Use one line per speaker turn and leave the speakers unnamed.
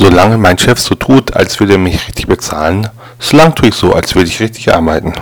Solange mein Chef so tut, als würde er mich richtig bezahlen, solange tue ich so, als würde ich richtig arbeiten.